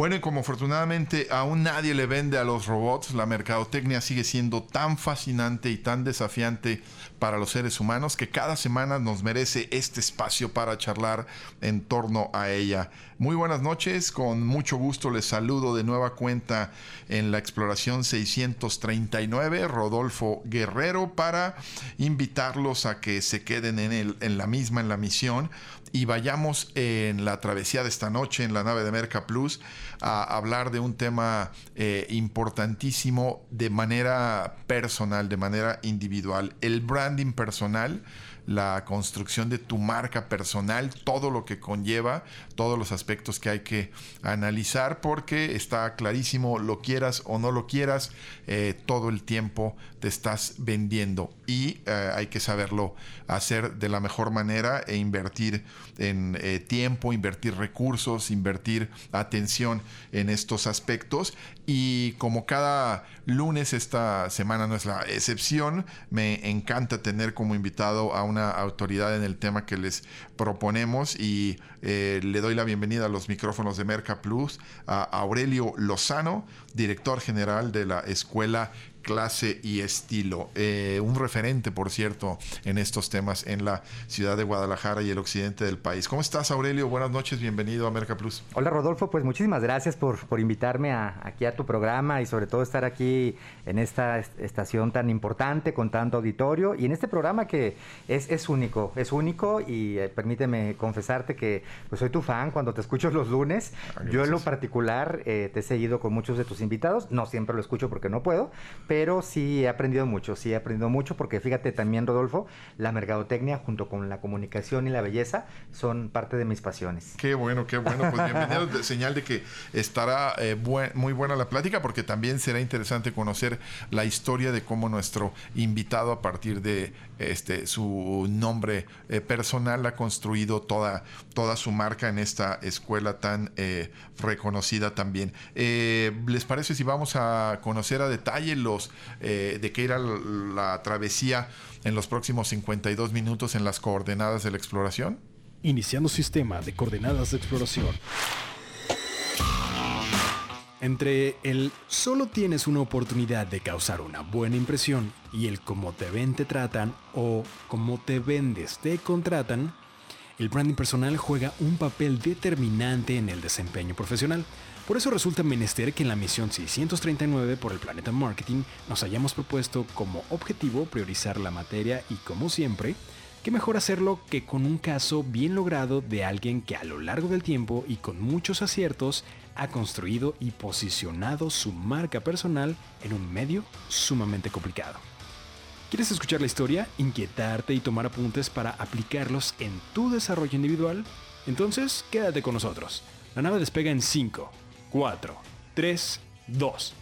Bueno, y como afortunadamente aún nadie le vende a los robots, la mercadotecnia sigue siendo tan fascinante y tan desafiante para los seres humanos que cada semana nos merece este espacio para charlar en torno a ella. Muy buenas noches, con mucho gusto les saludo de nueva cuenta en la exploración 639, Rodolfo Guerrero, para invitarlos a que se queden en, el, en la misma, en la misión, y vayamos en la travesía de esta noche en la nave de Merca Plus a hablar de un tema eh, importantísimo de manera personal, de manera individual, el branding personal la construcción de tu marca personal, todo lo que conlleva, todos los aspectos que hay que analizar, porque está clarísimo, lo quieras o no lo quieras, eh, todo el tiempo te estás vendiendo y eh, hay que saberlo hacer de la mejor manera e invertir en eh, tiempo, invertir recursos, invertir atención en estos aspectos. Y como cada lunes esta semana no es la excepción, me encanta tener como invitado a una autoridad en el tema que les proponemos y eh, le doy la bienvenida a los micrófonos de Merca Plus a Aurelio Lozano, director general de la Escuela clase y estilo. Eh, un referente, por cierto, en estos temas en la ciudad de Guadalajara y el occidente del país. ¿Cómo estás, Aurelio? Buenas noches, bienvenido a Merca Plus. Hola, Rodolfo. Pues muchísimas gracias por, por invitarme aquí a tu programa y sobre todo estar aquí en esta estación tan importante con tanto auditorio y en este programa que es, es único, es único y eh, permíteme confesarte que pues soy tu fan cuando te escucho los lunes. Ah, Yo en lo particular eh, te he seguido con muchos de tus invitados, no siempre lo escucho porque no puedo, pero sí he aprendido mucho, sí he aprendido mucho porque fíjate también, Rodolfo, la mercadotecnia junto con la comunicación y la belleza son parte de mis pasiones. Qué bueno, qué bueno. Pues bienvenido, señal de que estará eh, muy buena la plática porque también será interesante conocer la historia de cómo nuestro invitado a partir de este su nombre eh, personal ha construido toda, toda su marca en esta escuela tan eh, reconocida también. ¿Les parece si vamos a conocer a detalle los eh, de qué era la travesía en los próximos 52 minutos en las coordenadas de la exploración? Iniciando sistema de coordenadas de exploración. Entre el solo tienes una oportunidad de causar una buena impresión y el cómo te ven te tratan o cómo te vendes te contratan, el branding personal juega un papel determinante en el desempeño profesional. Por eso resulta menester que en la misión 639 por el Planeta Marketing nos hayamos propuesto como objetivo priorizar la materia y como siempre, qué mejor hacerlo que con un caso bien logrado de alguien que a lo largo del tiempo y con muchos aciertos ha construido y posicionado su marca personal en un medio sumamente complicado. ¿Quieres escuchar la historia, inquietarte y tomar apuntes para aplicarlos en tu desarrollo individual? Entonces, quédate con nosotros. La nave despega en 5, 4, 3, 2.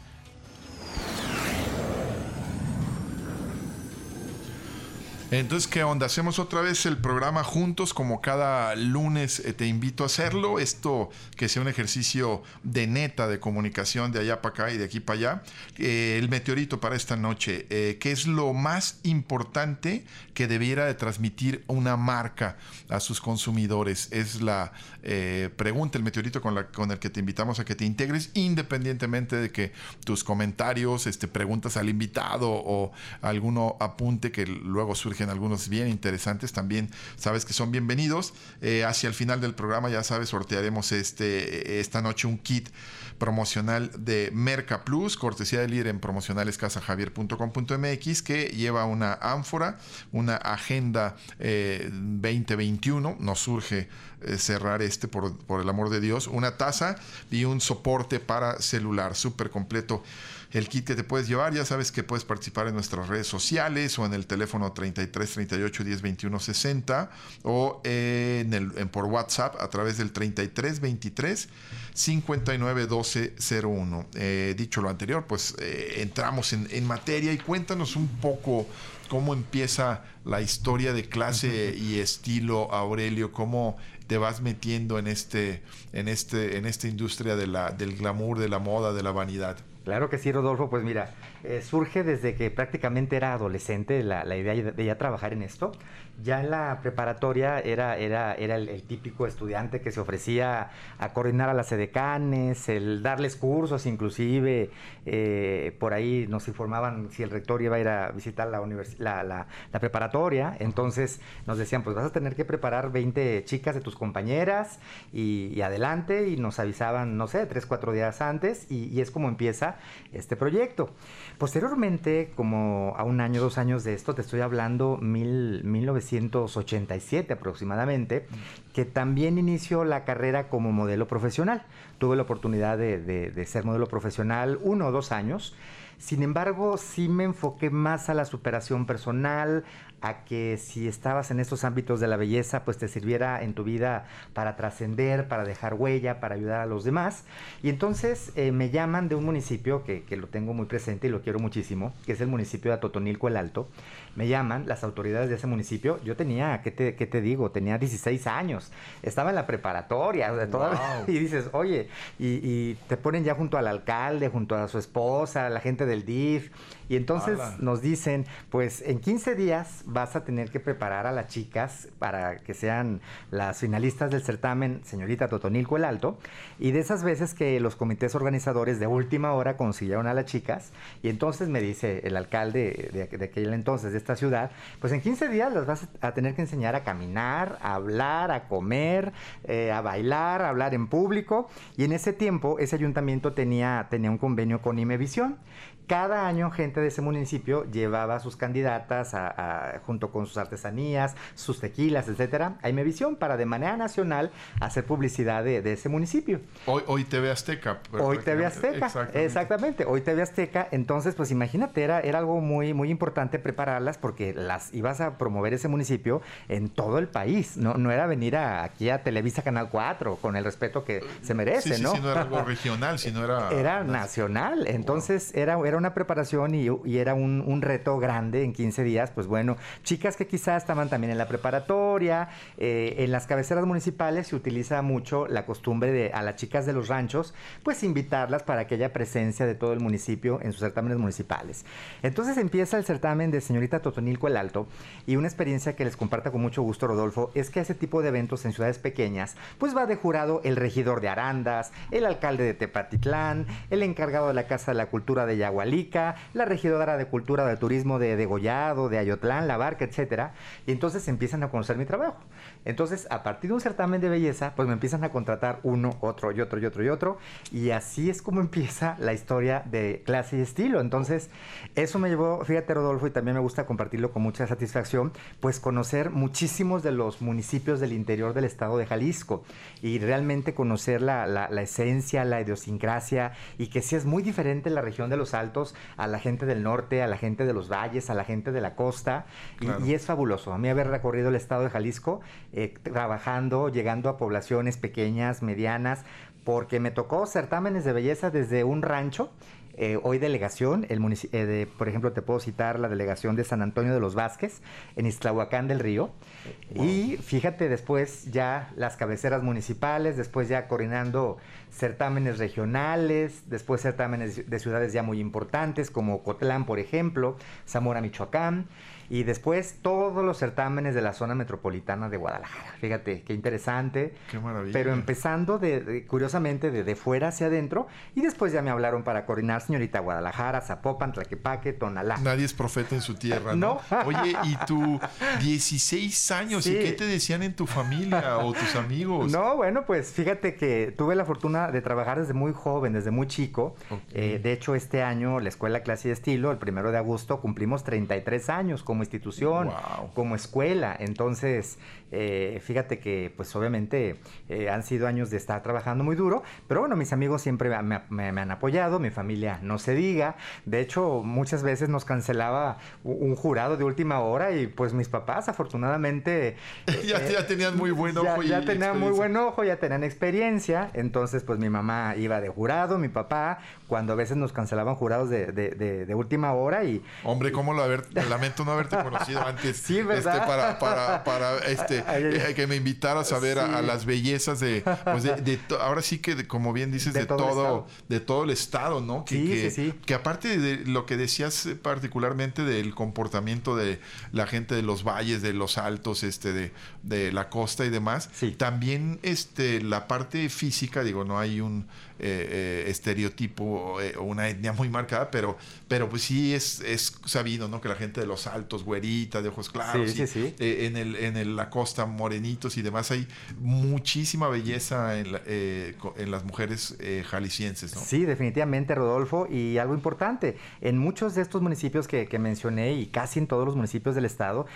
Entonces, ¿qué onda? Hacemos otra vez el programa juntos, como cada lunes eh, te invito a hacerlo. Esto que sea un ejercicio de neta de comunicación de allá para acá y de aquí para allá. Eh, el meteorito para esta noche, eh, ¿qué es lo más importante que debiera de transmitir una marca a sus consumidores? Es la pregunta, el meteorito con, el que te invitamos a que te integres, independientemente de que tus comentarios, este, preguntas al invitado o alguno apunte que luego surge surgen algunos bien interesantes, también sabes que son bienvenidos. Eh, hacia el final del programa, ya sabes, sortearemos este, esta noche un kit promocional de Merca Plus, cortesía del líder en promocionales casajavier.com.mx, que lleva una ánfora, una agenda 2021. Eh, Nos surge eh, cerrar este, por, por el amor de Dios, una taza y un soporte para celular súper completo el kit que te puedes llevar. Ya sabes que puedes participar en nuestras redes sociales o en el teléfono 33 38 10 21 60 o en el, por WhatsApp a través del 33 23 59 12 01. dicho lo anterior, pues eh, entramos en, en materia y cuéntanos un poco cómo empieza la historia de clase y estilo, Aurelio, cómo te vas metiendo en este, en este, en esta industria de la, del glamour, de la moda, de la vanidad. Claro que sí, Rodolfo. Pues mira, eh, surge desde que prácticamente era adolescente la, la, idea de ya trabajar en esto. Ya en la preparatoria era, era, era el, típico estudiante que se ofrecía a coordinar a las edecanes, el darles cursos inclusive. Eh, por ahí nos informaban si el rector iba a ir a visitar la, la, preparatoria. Entonces nos decían, pues vas a tener que preparar 20 chicas de tus compañeras y, adelante. Y nos avisaban, no sé, 3, 4 días antes. Y, y es como empieza este proyecto. Posteriormente, como a un año, dos años de esto, te estoy hablando mil, 1987 aproximadamente, que también inició la carrera como modelo profesional. Tuve la oportunidad de, de ser modelo profesional uno o dos años. Sin embargo, sí me enfoqué más a la superación personal, a que si estabas en estos ámbitos de la belleza, pues te sirviera en tu vida para trascender, para dejar huella, para ayudar a los demás. Y entonces eh, me llaman de un municipio que, que, lo tengo muy presente y lo quiero muchísimo, que es el municipio de Atotonilco el Alto. Me llaman las autoridades de ese municipio. Yo tenía, ¿qué te, qué te digo? Tenía 16 años. Estaba en la preparatoria. y dices, oye, y, y te ponen ya junto al alcalde, junto a su esposa, la gente del DIF. Y entonces nos dicen, pues en 15 días vas a tener que preparar a las chicas para que sean las finalistas del certamen Señorita Totonilco el Alto. Y de esas veces que los comités organizadores de última hora consiguieron a las chicas, y entonces me dice el alcalde de, de aquel entonces, de esta ciudad, pues en 15 días las vas a tener que enseñar a caminar, a hablar, a comer, eh, a bailar, a hablar en público. Y en ese tiempo ese ayuntamiento tenía, tenía un convenio con Imevisión cada año gente de ese municipio llevaba sus candidatas junto con sus artesanías, sus tequilas, etcétera, a Imevisión para de manera nacional hacer publicidad de, ese municipio. Hoy, hoy TV Azteca. Hoy TV Azteca, exactamente. Hoy TV Azteca. Entonces, pues imagínate, era, era algo muy, muy importante prepararlas porque las ibas a promover ese municipio en todo el país. No, no era venir aquí a Televisa Canal 4 con el respeto que se merece, sí, ¿no? Sí, no era algo regional, sino era... Era nacional. Entonces, era, era una preparación y, y era un, un, reto grande en 15 días. Pues bueno, chicas que quizás estaban también en la preparatoria, eh, en las cabeceras municipales se utiliza mucho la costumbre de a las chicas de los ranchos, pues invitarlas para que haya presencia de todo el municipio en sus certámenes municipales. Entonces empieza el certamen de señorita Totonilco el Alto y una experiencia que les comparta con mucho gusto Rodolfo es que ese tipo de eventos en ciudades pequeñas, pues va de jurado el regidor de Arandas, el alcalde de Tepatitlán, el encargado de la Casa de la Cultura de Yagual la regidora de Cultura de Turismo de Degollado, de Ayotlán, La Barca, etcétera, y entonces empiezan a conocer mi trabajo. Entonces, a partir de un certamen de belleza, pues me empiezan a contratar uno, otro y otro y otro y otro, y así es como empieza la historia de clase y estilo. Entonces, eso me llevó, fíjate Rodolfo, y también me gusta compartirlo con mucha satisfacción, pues conocer muchísimos de los municipios del interior del estado de Jalisco y realmente conocer la, la, la esencia, la idiosincrasia, y que sí es muy diferente la región de los Altos a la gente del norte, a la gente de los valles, a la gente de la costa. Claro. Y, y, es fabuloso. A mí haber recorrido el estado de Jalisco, eh, trabajando, llegando a poblaciones pequeñas, medianas, porque me tocó certámenes de belleza desde un rancho eh, hoy delegación, el eh, de, por ejemplo, te puedo citar la delegación de San Antonio de los Vázquez, en Iztlahuacán del Río. Wow. Y fíjate, después ya las cabeceras municipales, después ya coordinando certámenes regionales, después certámenes de ciudades ya muy importantes, como Cotlán, por ejemplo, Zamora, Michoacán. Y después todos los certámenes de la zona metropolitana de Guadalajara. Fíjate, qué interesante. Qué maravilla. Pero empezando de, curiosamente de, de, fuera hacia adentro y después ya me hablaron para coordinar señorita Guadalajara, Zapopan, Tlaquepaque, Tonalá. Nadie es profeta en su tierra, ¿no? Oye, y tú 16 años, ¿y qué te decían en tu familia o tus amigos? No, bueno, pues fíjate que tuve la fortuna de trabajar desde muy joven, desde muy chico. Eh, de hecho, este año la Escuela Clase y Estilo, el primero de agosto, cumplimos 33 años como institución, como escuela. Entonces, eh, fíjate que, pues obviamente, eh, han sido años de estar trabajando muy duro, pero bueno, mis amigos siempre me, han apoyado, mi familia no se diga. De hecho, muchas veces nos cancelaba un jurado de última hora y pues mis papás, afortunadamente... ya, ya, tenían muy buen ojo. Ya, ya tenían muy buen ojo, ya tenían experiencia. Entonces, pues mi mamá iba de jurado, mi papá, cuando a veces nos cancelaban jurados de, de, última hora y... Hombre, ¿cómo lo haber, lamento no haberte conocido antes? Sí, ¿verdad? Este, para, para, para este, que me invitaras a ver a, las bellezas de, pues de, ahora sí que como bien dices de, todo, de todo el estado, ¿no? Que, sí, que, sí, que aparte de lo que decías eh, particularmente del comportamiento de la gente de los valles, de los altos, este, de, de la costa y demás, también este la parte física, digo, no hay un eh, eh, estereotipo eh, o una etnia muy marcada, pero, pero pues sí es, es sabido, ¿no? Que la gente de los altos, güerita, de ojos claros, en, el, en la costa morenitos y demás, hay muchísima belleza en, en las mujeres jaliscienses, ¿no? Sí, definitivamente, Rodolfo, y algo importante, en muchos de estos municipios que, que mencioné y casi en todos los municipios del estado,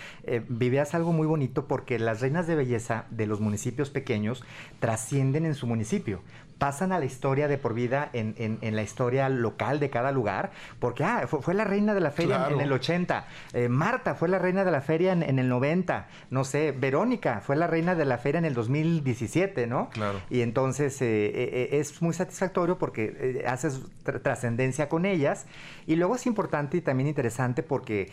vivías algo muy bonito porque las reinas de belleza de los municipios pequeños trascienden en su municipio pasan a la historia de por vida en, en, la historia local de cada lugar, porque ah, fue, la reina de la feria en, el 80, eh, Marta fue la reina de la feria en, el 90, no sé, Verónica fue la reina de la feria en el 2017, ¿no? Claro. Y entonces eh, eh, es muy satisfactorio porque haces trascendencia con ellas y luego es importante y también interesante porque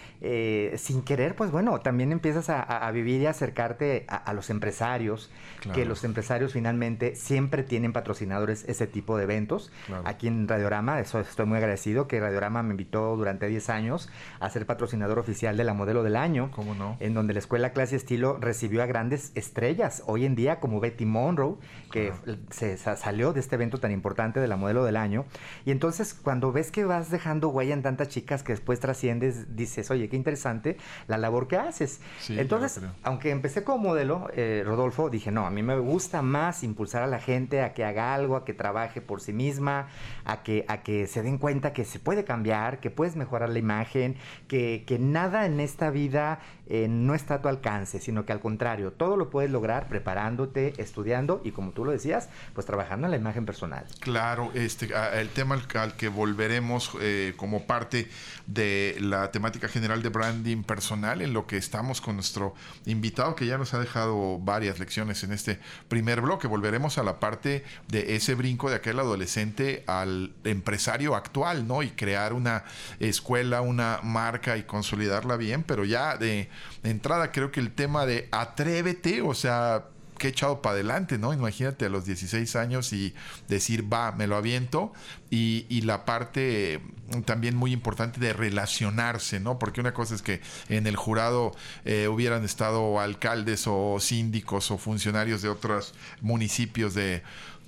sin querer, pues bueno, también empiezas a, vivir y acercarte a, los empresarios, que los empresarios finalmente siempre tienen patrocinadores ese tipo de eventos. Aquí en Radiorama, eso estoy muy agradecido que Radiorama me invitó durante 10 años a ser patrocinador oficial de la Modelo del Año. ¿Cómo no? En donde la Escuela Clase Estilo recibió a grandes estrellas hoy en día como Betty Monroe, que se salió de este evento tan importante de la Modelo del Año. Y entonces cuando ves que vas dejando huella en tantas chicas que después trasciendes, dices, oye, qué interesante la labor que haces. entonces, aunque empecé como modelo, eh, Rodolfo, dije, no, a mí me gusta más impulsar a la gente a que haga algo, a que trabaje por sí misma, a que, a que se den cuenta que se puede cambiar, que puedes mejorar la imagen, que, que nada en esta vida eh, no está a tu alcance, sino que al contrario, todo lo puedes lograr preparándote, estudiando y como tú lo decías, pues trabajando en la imagen personal. Claro, este, el tema al, que volveremos eh, como parte de la temática general de branding personal, en lo que estamos con nuestro invitado que ya nos ha dejado varias lecciones en este primer bloque. Volveremos a la parte de ese brinco de aquel adolescente al empresario actual, ¿no? Y crear una escuela, una marca y consolidarla bien, pero ya de entrada creo que el tema de atrévete, o sea, que he echado para adelante, ¿no? Imagínate a los 16 años y decir, va, me lo aviento. Y, la parte también muy importante de relacionarse, ¿no? Porque una cosa es que en el jurado eh, hubieran estado alcaldes o síndicos o funcionarios de otros municipios de,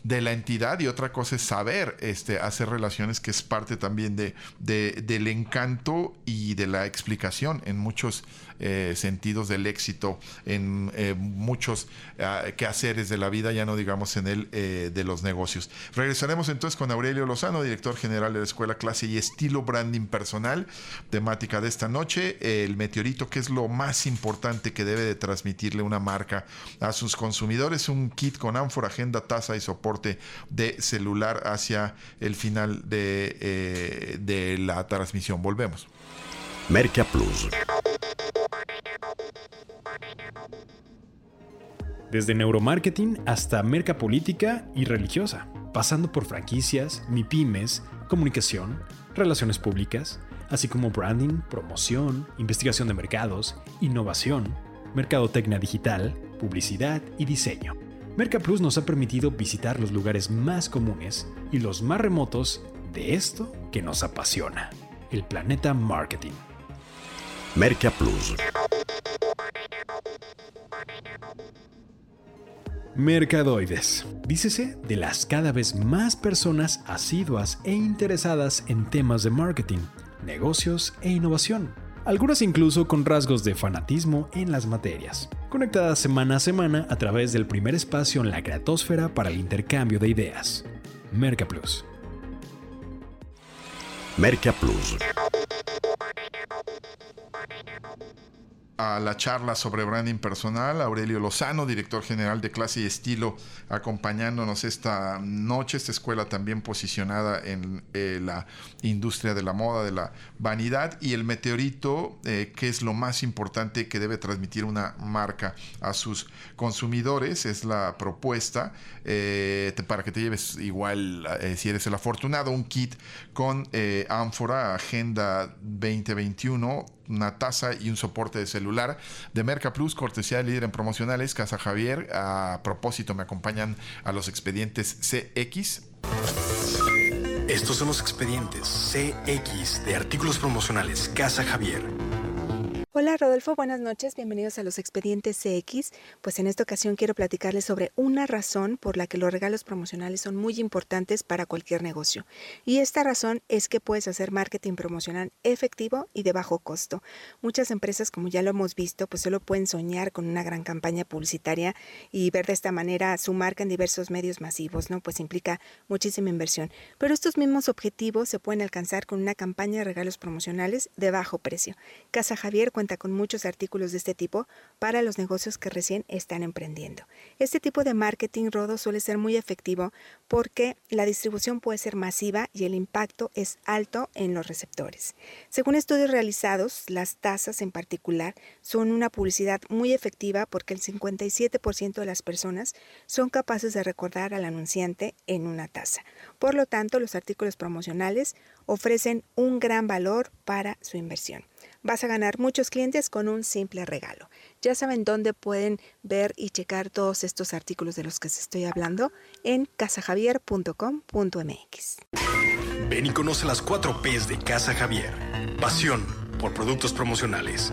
de la entidad y otra cosa es saber este, hacer relaciones que es parte también de, del encanto y de la explicación. En muchos eh, sentidos del éxito, en eh, muchos ah, quehaceres de la vida, ya no digamos en el eh, de los negocios. Regresaremos entonces con Aurelio Lozano, director general de la Escuela Clase y Estilo Branding Personal, temática de esta noche, el meteorito, que es lo más importante que debe de transmitirle una marca a sus consumidores, un kit con ánfora, agenda, taza y soporte de celular hacia el final de, de la transmisión. Volvemos. Merca Plus. Desde neuromarketing hasta merca política y religiosa, pasando por franquicias, MIPIMES, comunicación, relaciones públicas, así como branding, promoción, investigación de mercados, innovación, mercadotecnia digital, publicidad y diseño. Merca Plus nos ha permitido visitar los lugares más comunes y los más remotos de esto que nos apasiona, el planeta marketing. Merca Plus. Mercadoides. Dícese de las cada vez más personas asiduas e interesadas en temas de marketing, negocios e innovación. Algunas incluso con rasgos de fanatismo en las materias. Conectadas semana a semana a través del primer espacio en la creatosfera para el intercambio de ideas. Merca Plus. A la charla sobre branding personal, Aurelio Lozano, director general de clase y estilo, acompañándonos esta noche, esta escuela también posicionada en eh, la industria de la moda, de la vanidad. Y el meteorito, eh, que es lo más importante que debe transmitir una marca a sus consumidores, es la propuesta eh, para que te lleves igual, si eres el afortunado, un kit con ánfora, Agenda 2021 una taza y un soporte de celular de Merca Plus, cortesía de líder en promocionales, Casa Javier. A propósito, me acompañan a los expedientes CX. Estos son los expedientes CX de artículos promocionales Casa Javier. Hola Rodolfo, buenas noches, bienvenidos a los expedientes CX. Pues en esta ocasión quiero platicarles sobre una razón por la que los regalos promocionales son muy importantes para cualquier negocio. Y esta razón es que puedes hacer marketing promocional efectivo y de bajo costo. Muchas empresas, como ya lo hemos visto, pues solo pueden soñar con una gran campaña publicitaria y ver de esta manera su marca en diversos medios masivos, ¿no? Pues implica muchísima inversión. Pero estos mismos objetivos se pueden alcanzar con una campaña de regalos promocionales de bajo precio. Casa Javier cuenta con muchos artículos de este tipo para los negocios que recién están emprendiendo. Este tipo de marketing rodo suele ser muy efectivo porque la distribución puede ser masiva y el impacto es alto en los receptores. Según estudios realizados, las tasas en particular son una publicidad muy efectiva porque el 57% de las personas son capaces de recordar al anunciante en una tasa. Por lo tanto, los artículos promocionales ofrecen un gran valor para su inversión. Vas a ganar muchos clientes con un simple regalo. Ya saben dónde pueden ver y checar todos estos artículos de los que se estoy hablando en casajavier.com.mx. Ven y conoce las 4 P's de Casa Javier. Pasión por productos promocionales.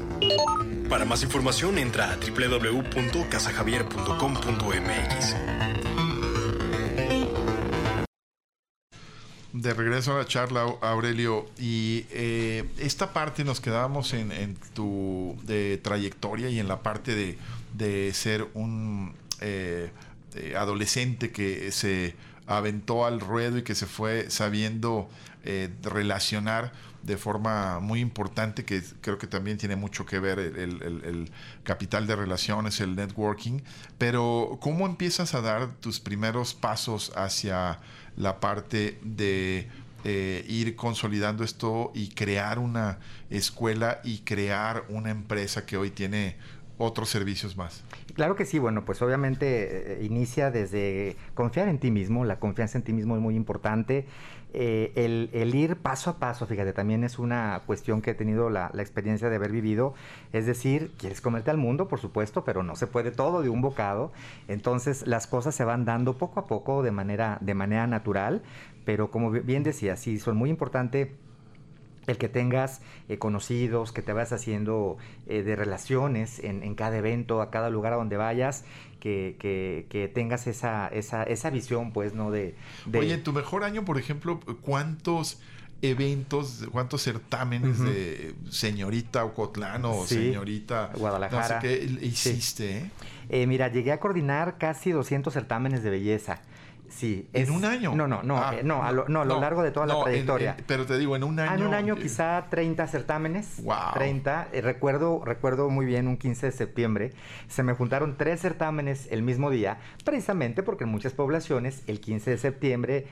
Para más información entra a www.casajavier.com.mx. De regreso a la charla, Aurelio, y eh, esta parte nos quedamos en, tu trayectoria y en la parte de, ser un eh, eh, adolescente que se aventó al ruedo y que se fue sabiendo relacionar de forma muy importante, que creo que también tiene mucho que ver el, el, capital de relaciones, el networking, pero ¿cómo empiezas a dar tus primeros pasos hacia la parte de eh, ir consolidando esto y crear una escuela y crear una empresa que hoy tiene otros servicios más. Claro que sí, bueno, pues obviamente eh, inicia desde confiar en ti mismo, la confianza en ti mismo es muy importante, eh, el, ir paso a paso, fíjate, también es una cuestión que he tenido la, experiencia de haber vivido, es decir, quieres comerte al mundo, por supuesto, pero no se puede todo de un bocado, entonces las cosas se van dando poco a poco de manera, de manera natural, pero como bien decía, sí, son muy importantes el que tengas eh, conocidos, que te vayas haciendo eh, de relaciones en, cada evento, a cada lugar a donde vayas, que, que, tengas esa, esa, esa, visión, pues, ¿no? De, Oye, en tu mejor año, por ejemplo, ¿cuántos eventos, cuántos certámenes de señorita Ocotlán o señorita Guadalajara qué hiciste? Eh, mira, llegué a coordinar casi 200 certámenes de belleza. Sí. ¿En un año? No, no, no, ah, eh, no, a lo, no, a lo largo de toda la trayectoria. pero te digo, en un año. En un año quizá 30 certámenes. Wow. 30. Eh, recuerdo, recuerdo muy bien un 15 de septiembre. Se me juntaron tres certámenes el mismo día, precisamente porque en muchas poblaciones el 15 de septiembre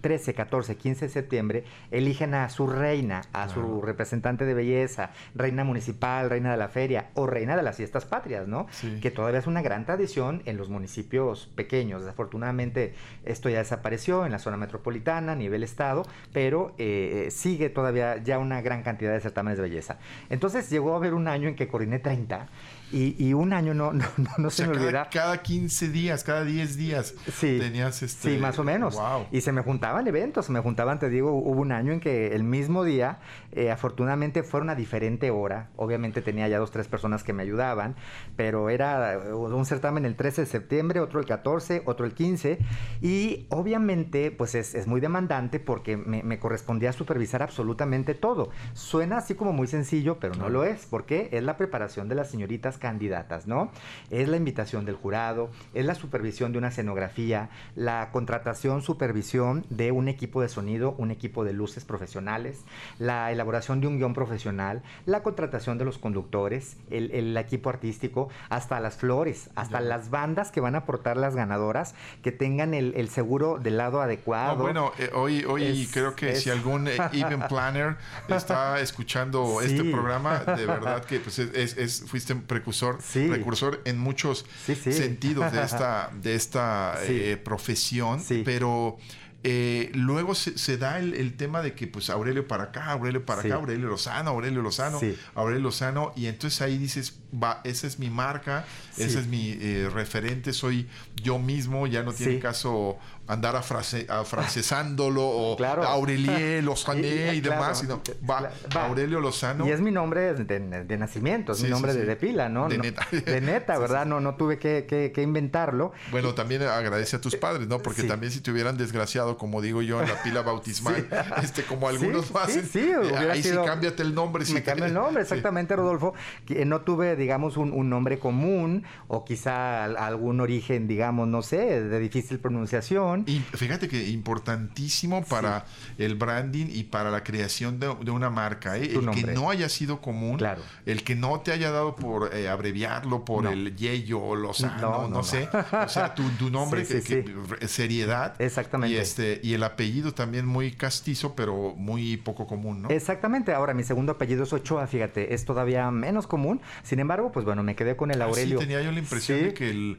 13, 14, 15 de septiembre eligen a su reina, a su representante de belleza, reina municipal, reina de la feria o reina de las fiestas patrias, ¿no? Que todavía es una gran tradición en los municipios pequeños. Desafortunadamente esto ya desapareció en la zona metropolitana, a nivel estado, pero eh, sigue todavía ya una gran cantidad de certámenes de belleza. Entonces llegó a haber un año en que coordiné 30 Y, un año no, no, no, se me cada, olvida. Cada 15 días, cada 10 días sí, tenías este... Sí, más o menos. Wow. Y se me juntaban eventos, se me juntaban, te digo, hubo un año en que el mismo día, eh, afortunadamente fueron a diferente hora. Obviamente tenía ya dos, tres personas que me ayudaban, pero era un certamen el 13 de septiembre, otro el 14, otro el 15. Y obviamente, pues es, es muy demandante porque me, me, correspondía supervisar absolutamente todo. Suena así como muy sencillo, pero no lo es, porque es la preparación de las señoritas candidatas, ¿no? Es la invitación del jurado, es la supervisión de una escenografía, la contratación, supervisión de un equipo de sonido, un equipo de luces profesionales, la elaboración de un guion profesional, la contratación de los conductores, el, el equipo artístico, hasta las flores, hasta las bandas que van a aportar las ganadoras, que tengan el, el seguro del lado adecuado. bueno, eh, hoy, hoy creo que si algún eh, event planner está escuchando este programa, de verdad que pues, es, es, fuiste precursor, precursor en muchos sentidos de esta, de esta eh, profesión, pero eh, luego se, da el, tema de que pues Aurelio para acá, Aurelio para acá, Aurelio Lozano, Aurelio Lozano, Aurelio Lozano, y entonces ahí dices, va, esa es mi marca, ese es mi eh, referente, soy yo mismo, ya no tiene caso andar afrancesándolo o claro. Aurelie Lozano y, demás, sino va, Aurelio Lozano. Y es mi nombre de, nacimiento, es mi nombre de, pila, ¿no? De neta. De neta, ¿verdad? No, no tuve que, inventarlo. Bueno, también agradece a tus padres, ¿no? Porque también si te hubieran desgraciado, como digo yo, en la pila bautismal, este, como algunos hacen, sí, eh, ahí sí cámbiate el nombre. Me cambia el nombre, exactamente, Rodolfo. Que no tuve, digamos, un, un nombre común o quizá algún origen, digamos, no sé, de difícil pronunciación y fíjate que importantísimo para el branding y para la creación de, una marca. ¿eh? El que no haya sido común, el que no te haya dado por eh, abreviarlo por el Yeyo o Lozano, no, no, sé. O sea, tu, nombre, que, seriedad. Exactamente. Y, este, y el apellido también muy castizo, pero muy poco común, ¿no? Exactamente. Ahora, mi segundo apellido es Ochoa, fíjate, es todavía menos común. Sin embargo, pues bueno, me quedé con el ah, Aurelio. sí, tenía yo la impresión de que el,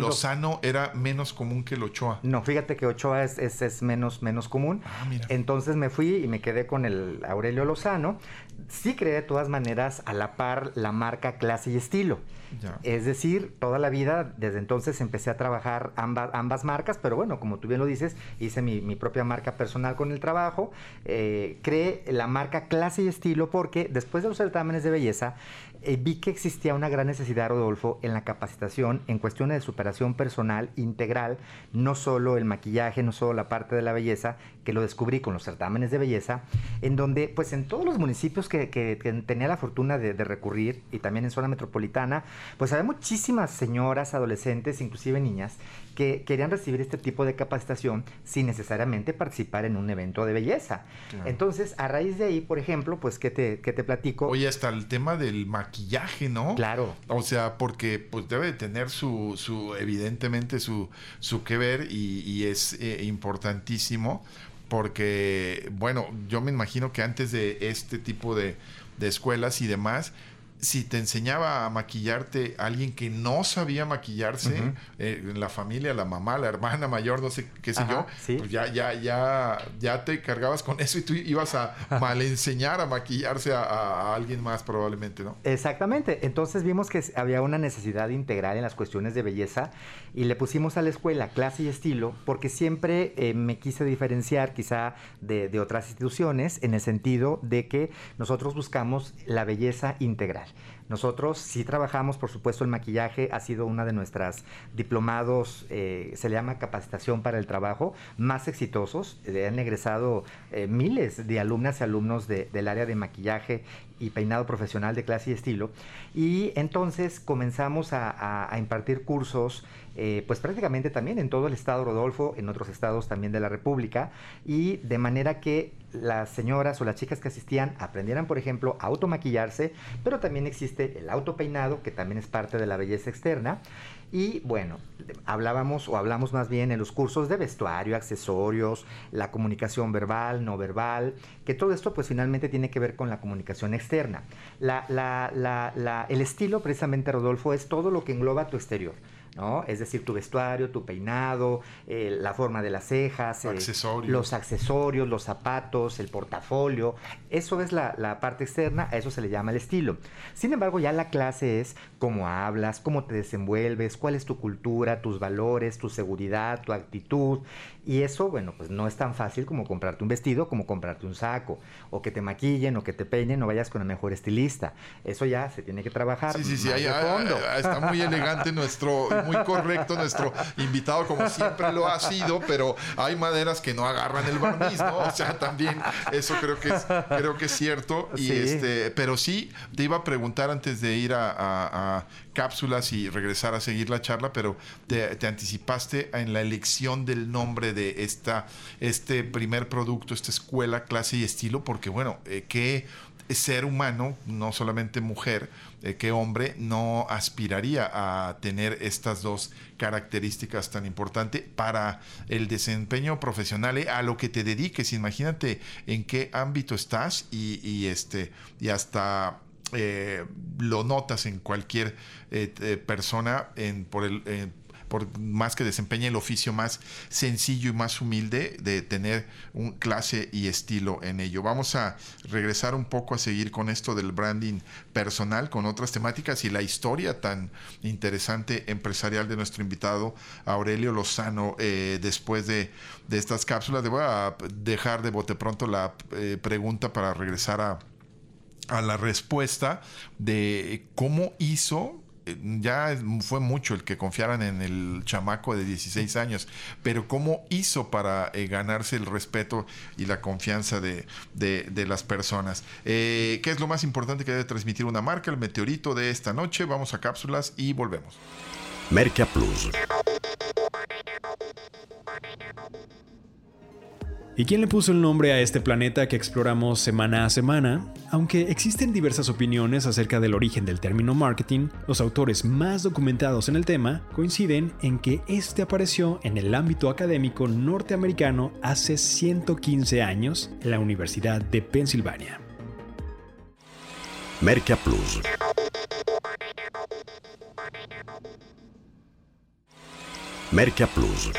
Lozano era menos común que el Ochoa. No, fíjate fíjate que Ochoa es, es, menos, menos común. Ah, Entonces me fui y me quedé con el Aurelio Lozano. Sí creé de todas maneras a la par la marca clase y estilo. Es decir, toda la vida, desde entonces empecé a trabajar ambas, ambas marcas, pero bueno, como tú bien lo dices, hice mi, propia marca personal con el trabajo, eh, creé la marca clase y estilo porque después de los certámenes de belleza, eh, vi que existía una gran necesidad, Rodolfo, en la capacitación en cuestiones de superación personal integral, no solo el maquillaje, no solo la parte de la belleza, que lo descubrí con los certámenes de belleza, en donde, pues en todos los municipios que, tenía la fortuna de, recurrir, y también en zona metropolitana, pues había muchísimas señoras, adolescentes, inclusive niñas, que querían recibir este tipo de capacitación sin necesariamente participar en un evento de belleza. Entonces, a raíz de ahí, por ejemplo, pues, ¿qué te, qué te platico? Oye, hasta el tema del maquillaje, ¿no? Claro. O sea, porque pues debe tener su, su evidentemente, su, su que ver y, es eh, importantísimo porque, bueno, yo me imagino que antes de este tipo de, de escuelas y demás, si te enseñaba a maquillarte alguien que no sabía maquillarse, eh, en la familia, la mamá, la hermana mayor, no sé qué sé yo, pues ya, ya, ya, ya te cargabas con eso y tú ibas a mal enseñar a maquillarse a, alguien más probablemente, ¿no? Exactamente. Entonces vimos que había una necesidad integral en las cuestiones de belleza y le pusimos a la escuela clase y estilo porque siempre eh, me quise diferenciar quizá de, de otras instituciones en el sentido de que nosotros buscamos la belleza integral. Nosotros sí trabajamos, por supuesto, el maquillaje ha sido una de nuestras diplomados, eh, se le llama capacitación para el trabajo, más exitosos. Han egresado eh, miles de alumnas y alumnos del área de maquillaje y peinado profesional de clase y estilo. Y entonces comenzamos a, impartir cursos, eh, pues prácticamente también en todo el estado Rodolfo, en otros estados también de la República, y de manera que las señoras o las chicas que asistían aprendieran, por ejemplo, a automaquillarse, pero también existe el autopeinado, que también es parte de la belleza externa, y bueno, hablábamos o hablamos más bien en los cursos de vestuario, accesorios, la comunicación verbal, no verbal, que todo esto pues finalmente tiene que ver con la comunicación externa. El estilo precisamente, Rodolfo, es todo lo que engloba tu exterior ¿no? Es decir, tu vestuario, tu peinado, eh, la forma de las cejas, eh, los accesorios, los zapatos, el portafolio. Eso es la, la, parte externa, a eso se le llama el estilo. Sin embargo, ya la clase es cómo hablas, cómo te desenvuelves, cuál es tu cultura, tus valores, tu seguridad, tu actitud. Y eso, bueno, pues no es tan fácil como comprarte un vestido, como comprarte un saco, o que te maquillen, o que te peinen, o vayas con el mejor estilista. Eso ya se tiene que trabajar. Sí, sí, sí, está muy elegante nuestro, muy correcto nuestro invitado, como siempre lo ha sido, pero hay maderas que no agarran el barniz, ¿no? O sea, también eso creo que es, creo que es cierto. Y este, pero sí, te iba a preguntar antes de ir a cápsulas y regresar a seguir la charla, pero te, anticipaste en la elección del nombre de esta, este primer producto, esta escuela, clase y estilo, porque bueno, eh, qué ser humano, no solamente mujer, eh, qué hombre no aspiraría a tener estas dos características tan importantes para el desempeño profesional, eh, a lo que te dediques. Imagínate en qué ámbito estás y, este, y hasta eh, lo notas en cualquier eh, persona en, por el por más que desempeñe el oficio más sencillo y más humilde de tener un clase y estilo en ello. Vamos a regresar un poco a seguir con esto del branding personal, con otras temáticas y la historia tan interesante empresarial de nuestro invitado Aurelio Lozano. después de, estas cápsulas, voy a dejar de bote pronto la pregunta para regresar a a la respuesta de cómo hizo eh, ya fue mucho el que confiaran en el chamaco de 16 años, pero cómo hizo para eh, ganarse el respeto y la confianza de, las personas. Eh, ¿Qué es lo más importante que debe transmitir una marca? El meteorito de esta noche. Vamos a cápsulas y volvemos. Merca Plus. ¿Y quién le puso el nombre a este planeta que exploramos semana a semana? Aunque existen diversas opiniones acerca del origen del término marketing, los autores más documentados en el tema coinciden en que este apareció en el ámbito académico norteamericano hace 115 años en la Universidad de Pensilvania. Merca Plus. Merca Plus.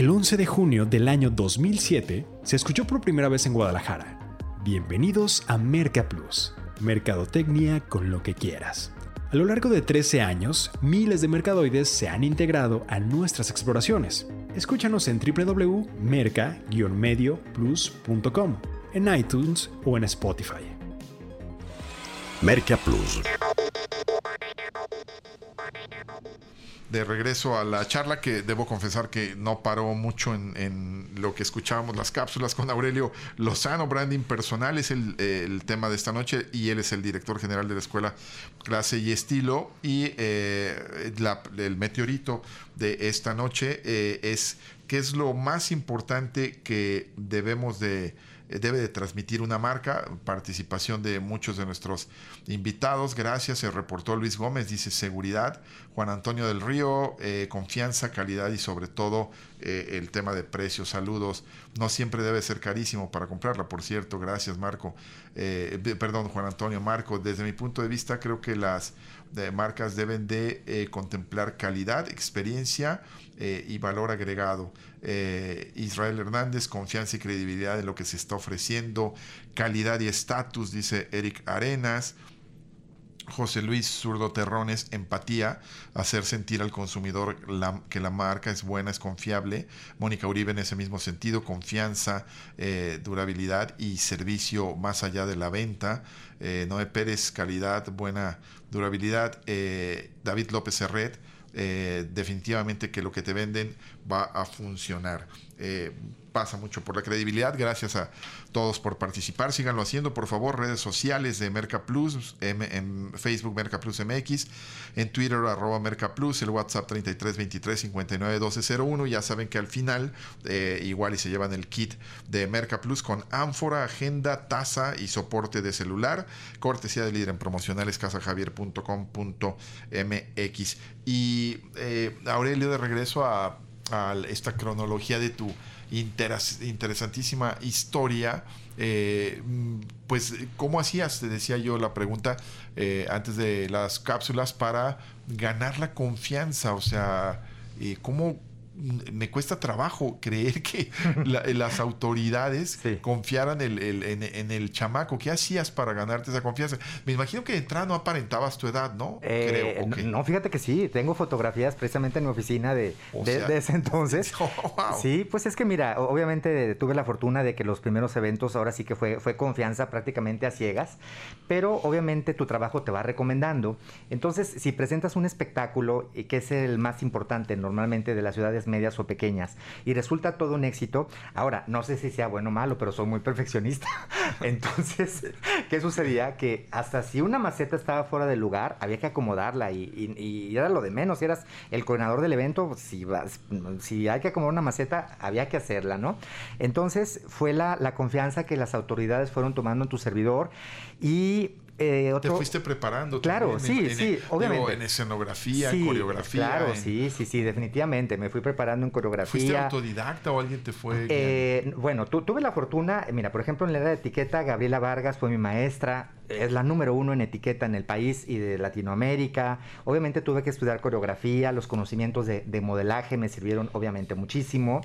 El 11 de junio del año 2007 se escuchó por primera vez en Guadalajara. Bienvenidos a Merca Plus, mercadotecnia con lo que quieras. A lo largo de 13 años, miles de mercadoides se han integrado a nuestras exploraciones. Escúchanos en www.merca-medioplus.com, en iTunes o en Spotify. Merca Plus de regreso a la charla que debo confesar que no paró mucho en, lo que escuchábamos las cápsulas con Aurelio Lozano, branding personal es el, tema de esta noche y él es el director general de la escuela clase y estilo y eh, el meteorito de esta noche eh, es qué es lo más importante que debemos de debe de transmitir una marca, participación de muchos de nuestros invitados, gracias, se reportó Luis Gómez, dice seguridad, Juan Antonio del Río, eh, confianza, calidad y sobre todo eh, el tema de precios, saludos, no siempre debe ser carísimo para comprarla, por cierto, gracias Marco, perdón Juan Antonio, Marco, desde mi punto de vista creo que las marcas deben de contemplar calidad, experiencia, y valor agregado. Eh, Israel Hernández, confianza y credibilidad en lo que se está ofreciendo, calidad y estatus, dice Eric Arenas. José Luis Zurdo Terrones, empatía, hacer sentir al consumidor que la marca es buena, es confiable. Mónica Uribe en ese mismo sentido, confianza, eh, durabilidad y servicio más allá de la venta. Eh, Noé Pérez, calidad, buena durabilidad. David López Herret, eh, definitivamente que lo que te venden va a funcionar. Pasa mucho por la credibilidad. Gracias a todos por participar. Síganlo haciendo, por favor. Redes sociales de Merca Plus, en, Facebook Merca Plus MX, en Twitter arroba Merca Plus, el WhatsApp 33 23 59 12 01. Ya saben que al final eh, igual y se llevan el kit de Merca Plus con ánfora, agenda, taza y soporte de celular. Cortesía de líder en promocionales casajavier.com.mx. Y eh, Aurelio, de regreso a esta cronología de tu interesantísima historia, eh, pues, ¿cómo hacías? Te decía yo la pregunta eh, antes de las cápsulas para ganar la confianza, o sea, eh, ¿cómo me cuesta trabajo creer que las autoridades confiaran en, el chamaco. ¿Qué hacías para ganarte esa confianza? Me imagino que de entrada no aparentabas tu edad, ¿no? Eh, no, fíjate que sí. Tengo fotografías precisamente en mi oficina de, ese entonces. Oh, sí, pues es que mira, obviamente tuve la fortuna de que los primeros eventos ahora sí que fue, fue confianza prácticamente a ciegas, pero obviamente tu trabajo te va recomendando. Entonces, si presentas un espectáculo, que es el más importante normalmente de las ciudades medias o pequeñas y resulta todo un éxito. Ahora, no sé si sea bueno o malo, pero soy muy perfeccionista. Entonces, ¿qué sucedía? Que hasta si una maceta estaba fuera del lugar, había que acomodarla y, era lo de menos. Si eras el coordinador del evento, si, si hay que acomodar una maceta, había que hacerla, ¿no? Entonces, fue la, la confianza que las autoridades fueron tomando en tu servidor y eh, Te fuiste preparando. Claro, sí, sí, obviamente. en escenografía, en coreografía. Claro, sí, sí, sí, definitivamente. Me fui preparando en coreografía. ¿Fuiste autodidacta o alguien te fue? Eh, bueno, tuve la fortuna, mira, por ejemplo, en la era de etiqueta, Gabriela Vargas fue mi maestra es la número uno en etiqueta en el país y de Latinoamérica. Obviamente tuve que estudiar coreografía, los conocimientos de, modelaje me sirvieron obviamente muchísimo.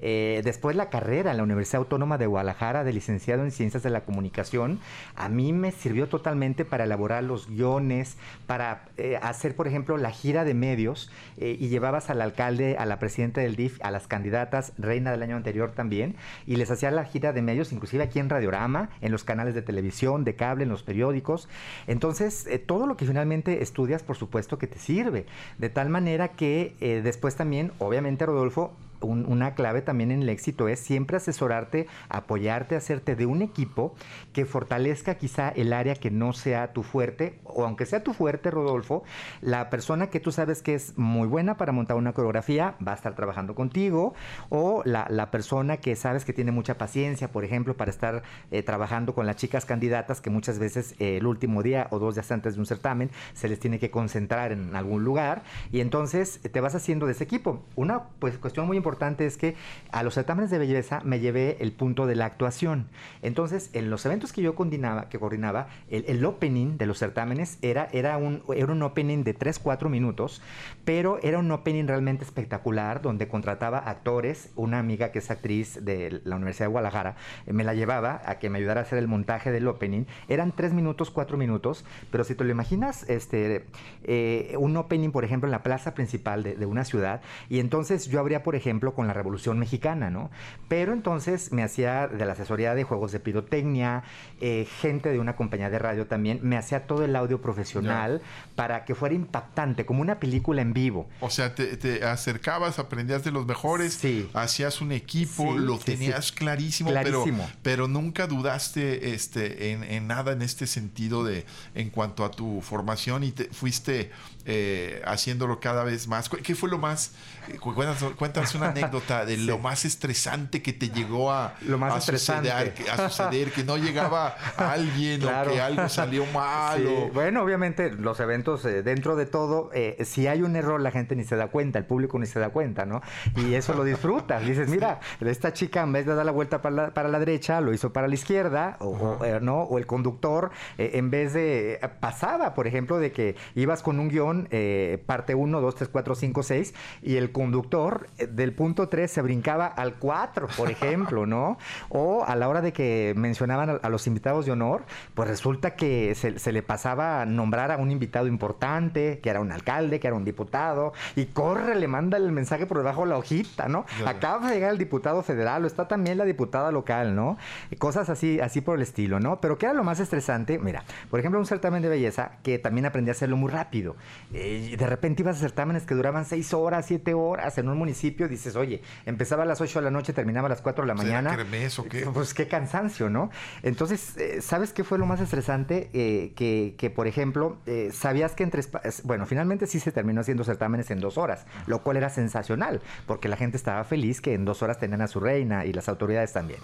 Eh, después la carrera en la Universidad Autónoma de Guadalajara de licenciado en Ciencias de la Comunicación, a mí me sirvió totalmente para elaborar los guiones, para eh, hacer, por ejemplo, la gira de medios eh, y llevabas al alcalde, a la presidenta del DIF, a las candidatas, reina del año anterior también, y les hacía la gira de medios, inclusive aquí en Radiorama, en los canales de televisión, de cable, en los periódicos. Entonces, eh, todo lo que finalmente estudias, por supuesto que te sirve. De tal manera que eh, después también, obviamente, Rodolfo, una clave también en el éxito es siempre asesorarte, apoyarte, hacerte de un equipo que fortalezca quizá el área que no sea tu fuerte, o aunque sea tu fuerte, Rodolfo, la persona que tú sabes que es muy buena para montar una coreografía va a estar trabajando contigo, o la, persona que sabes que tiene mucha paciencia, por ejemplo, para estar eh, trabajando con las chicas candidatas que muchas veces eh, el último día o dos días antes de un certamen se les tiene que concentrar en algún lugar, y entonces te vas haciendo de ese equipo. Una pues, cuestión muy importante importante es que a los certámenes de belleza me llevé el punto de la actuación. Entonces, en los eventos que yo coordinaba, que coordinaba el, opening de los certámenes era, era, un, era un opening de 3-4 minutos, pero era un opening realmente espectacular donde contrataba actores. Una amiga que es actriz de la Universidad de Guadalajara eh, me la llevaba a que me ayudara a hacer el montaje del opening. Eran 3 minutos, 4 minutos, pero si te lo imaginas, este, eh, un opening, por ejemplo, en la plaza principal de, de una ciudad, y entonces yo habría, por ejemplo, con la Revolución Mexicana, ¿no? Pero entonces me hacía de la asesoría de juegos de pirotecnia, eh, gente de una compañía de radio también, me hacía todo el audio profesional para que fuera impactante, como una película en vivo. O sea, te, acercabas, aprendías de los mejores, hacías un equipo, lo tenías clarísimo, clarísimo, Pero, nunca dudaste este, en, nada en este sentido de en cuanto a tu formación y te fuiste eh, haciéndolo cada vez más. ¿Qué fue lo más? Eh, cuéntanos, una anécdota de lo más estresante que te llegó a, lo más suceder, a suceder, que no llegaba alguien o que algo salió mal. Bueno, obviamente los eventos, eh, dentro de todo, si hay un error, la gente ni se da cuenta, el público ni se da cuenta, ¿no? Y eso lo disfrutas. Dices, mira, esta chica en vez de dar la vuelta para la, derecha, lo hizo para la izquierda, o, ¿no? o el conductor, en vez de, pasaba, por ejemplo, de que ibas con un guion eh, parte 1, 2, 3, 4, 5, 6 y el conductor eh, del punto 3 se brincaba al 4, por ejemplo, ¿no? O a la hora de que mencionaban a, los invitados de honor, pues resulta que se, le pasaba a nombrar a un invitado importante, que era un alcalde, que era un diputado, y corre, le manda el mensaje por debajo de la hojita, ¿no? Acaba de llegar el diputado federal o está también la diputada local, ¿no? cosas así, así por el estilo, ¿no? Pero ¿qué era lo más estresante? Mira, por ejemplo, un certamen de belleza que también aprendí a hacerlo muy rápido. Eh, de repente ibas a certámenes que duraban seis horas, siete horas en un municipio, dices, oye, empezaba a las 8 de la noche, terminaba a las 4 de la mañana. o qué? Pues qué cansancio, ¿no? Entonces, eh, ¿sabes qué fue lo más estresante? Eh, que, que, por ejemplo, sabías que entre... Bueno, finalmente sí se terminó haciendo certámenes en dos horas, lo cual era sensacional, porque la gente estaba feliz que en dos horas tenían a su reina y las autoridades también.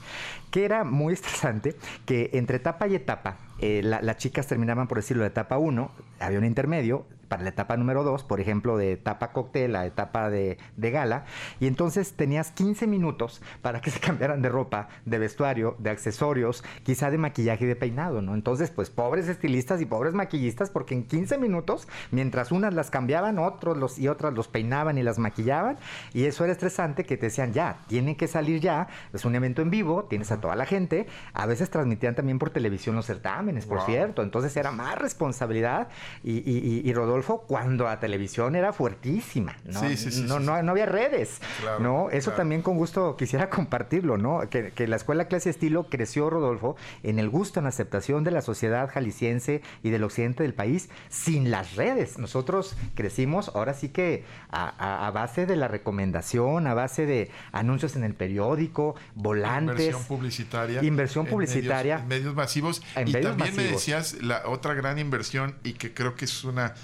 Que era muy estresante que entre etapa y etapa, las chicas terminaban, por decirlo, de etapa 1, había un intermedio, para la etapa número 2, por ejemplo, de etapa cóctel a etapa de, de gala, y entonces tenías 15 minutos para que se cambiaran de ropa, de vestuario, de accesorios, quizá de maquillaje y de peinado, ¿no? Entonces, pues pobres estilistas y pobres maquillistas, porque en 15 minutos, mientras unas las cambiaban, otros los y otras los peinaban y las maquillaban, y eso era estresante que te decían, ya, tienen que salir ya, es un evento en vivo, tienes a toda la gente, a veces transmitían también por televisión los certámenes, por cierto, entonces era más responsabilidad, y, Rodolfo, cuando a televisión era fuertísima, ¿no? no, no, no, había redes, ¿no? Eso también con gusto quisiera compartirlo, ¿no? Que, que la escuela clase estilo creció, Rodolfo, en el gusto, en la aceptación de la sociedad jalisciense y del occidente del país, sin las redes. Nosotros crecimos ahora sí que a, base de la recomendación, a base de anuncios en el periódico, volantes. Inversión publicitaria. Inversión publicitaria. En medios, masivos. y también me decías la otra gran inversión y que creo que es una